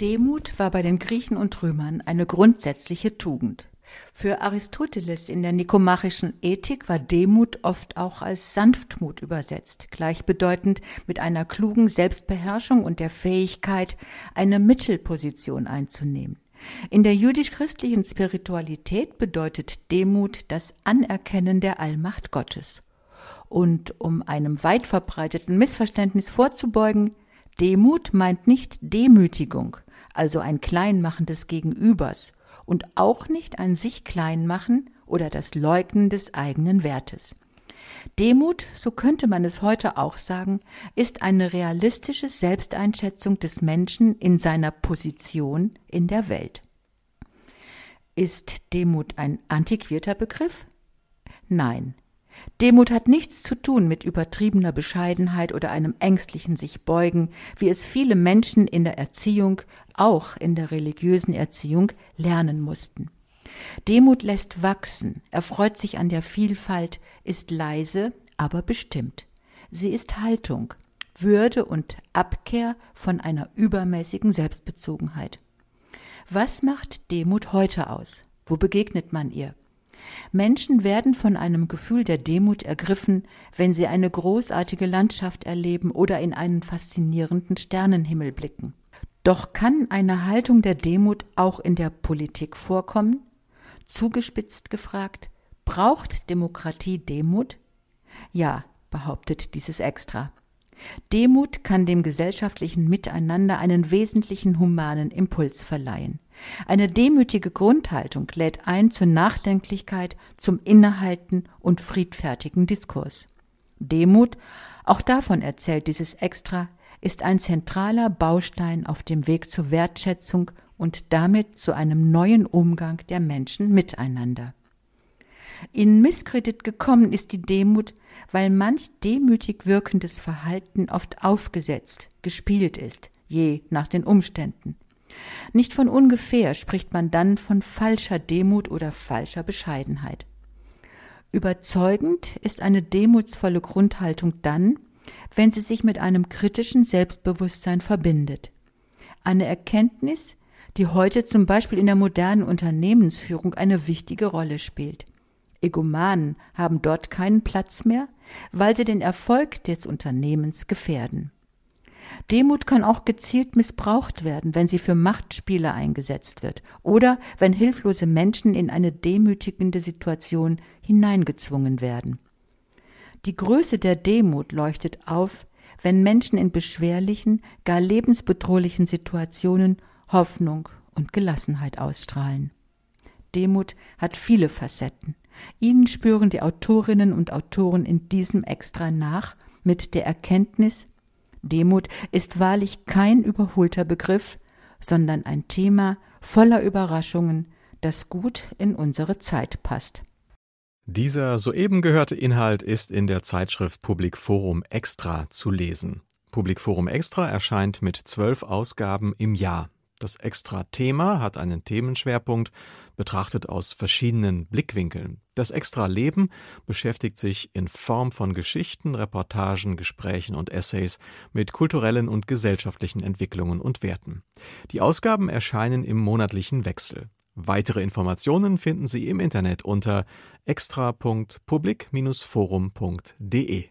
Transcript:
Demut war bei den Griechen und Römern eine grundsätzliche Tugend. Für Aristoteles in der nikomachischen Ethik war Demut oft auch als Sanftmut übersetzt, gleichbedeutend mit einer klugen Selbstbeherrschung und der Fähigkeit, eine Mittelposition einzunehmen. In der jüdisch-christlichen Spiritualität bedeutet Demut das Anerkennen der Allmacht Gottes. Und um einem weit verbreiteten Missverständnis vorzubeugen, Demut meint nicht Demütigung, also ein Kleinmachen des Gegenübers und auch nicht ein sich Kleinmachen oder das Leugnen des eigenen Wertes. Demut, so könnte man es heute auch sagen, ist eine realistische Selbsteinschätzung des Menschen in seiner Position in der Welt. Ist Demut ein antiquierter Begriff? Nein, Demut hat nichts zu tun mit übertriebener Bescheidenheit oder einem ängstlichen sich beugen, wie es viele Menschen in der Erziehung, auch in der religiösen Erziehung, lernen mussten. Demut lässt wachsen, erfreut sich an der Vielfalt, ist leise, aber bestimmt. Sie ist Haltung, Würde und Abkehr von einer übermäßigen Selbstbezogenheit. Was macht Demut heute aus? Wo begegnet man ihr? Menschen werden von einem Gefühl der Demut ergriffen, wenn sie eine großartige Landschaft erleben oder in einen faszinierenden Sternenhimmel blicken. Doch kann eine Haltung der Demut auch in der Politik vorkommen? Zugespitzt gefragt, braucht Demokratie Demut? Ja, behauptet dieses Extra. Demut kann dem gesellschaftlichen Miteinander einen wesentlichen humanen Impuls verleihen. Eine demütige Grundhaltung lädt ein zur Nachdenklichkeit, zum Innehalten und friedfertigen Diskurs. Demut, auch davon erzählt dieses Extra, ist ein zentraler Baustein auf dem Weg zur Wertschätzung und damit zu einem neuen Umgang der Menschen miteinander. In Misskredit gekommen ist die Demut, weil manch demütig wirkendes Verhalten oft aufgesetzt, gespielt ist, je nach den Umständen. Nicht von ungefähr spricht man dann von falscher Demut oder falscher Bescheidenheit. Überzeugend ist eine demutsvolle Grundhaltung dann, wenn sie sich mit einem kritischen Selbstbewusstsein verbindet. Eine Erkenntnis, die heute zum Beispiel in der modernen Unternehmensführung eine wichtige Rolle spielt. Egomanen haben dort keinen Platz mehr, weil sie den Erfolg des Unternehmens gefährden. Demut kann auch gezielt missbraucht werden, wenn sie für Machtspiele eingesetzt wird oder wenn hilflose Menschen in eine demütigende Situation hineingezwungen werden. Die Größe der Demut leuchtet auf, wenn Menschen in beschwerlichen, gar lebensbedrohlichen Situationen Hoffnung und Gelassenheit ausstrahlen. Demut hat viele Facetten. Ihnen spüren die Autorinnen und Autoren in diesem Extra nach mit der Erkenntnis, Demut ist wahrlich kein überholter Begriff, sondern ein Thema voller Überraschungen, das gut in unsere Zeit passt. Dieser soeben gehörte Inhalt ist in der Zeitschrift Public Forum Extra zu lesen. Public Forum Extra erscheint mit zwölf Ausgaben im Jahr. Das extra Thema hat einen Themenschwerpunkt, betrachtet aus verschiedenen Blickwinkeln. Das extra Leben beschäftigt sich in Form von Geschichten, Reportagen, Gesprächen und Essays mit kulturellen und gesellschaftlichen Entwicklungen und Werten. Die Ausgaben erscheinen im monatlichen Wechsel. Weitere Informationen finden Sie im Internet unter extra.public-forum.de.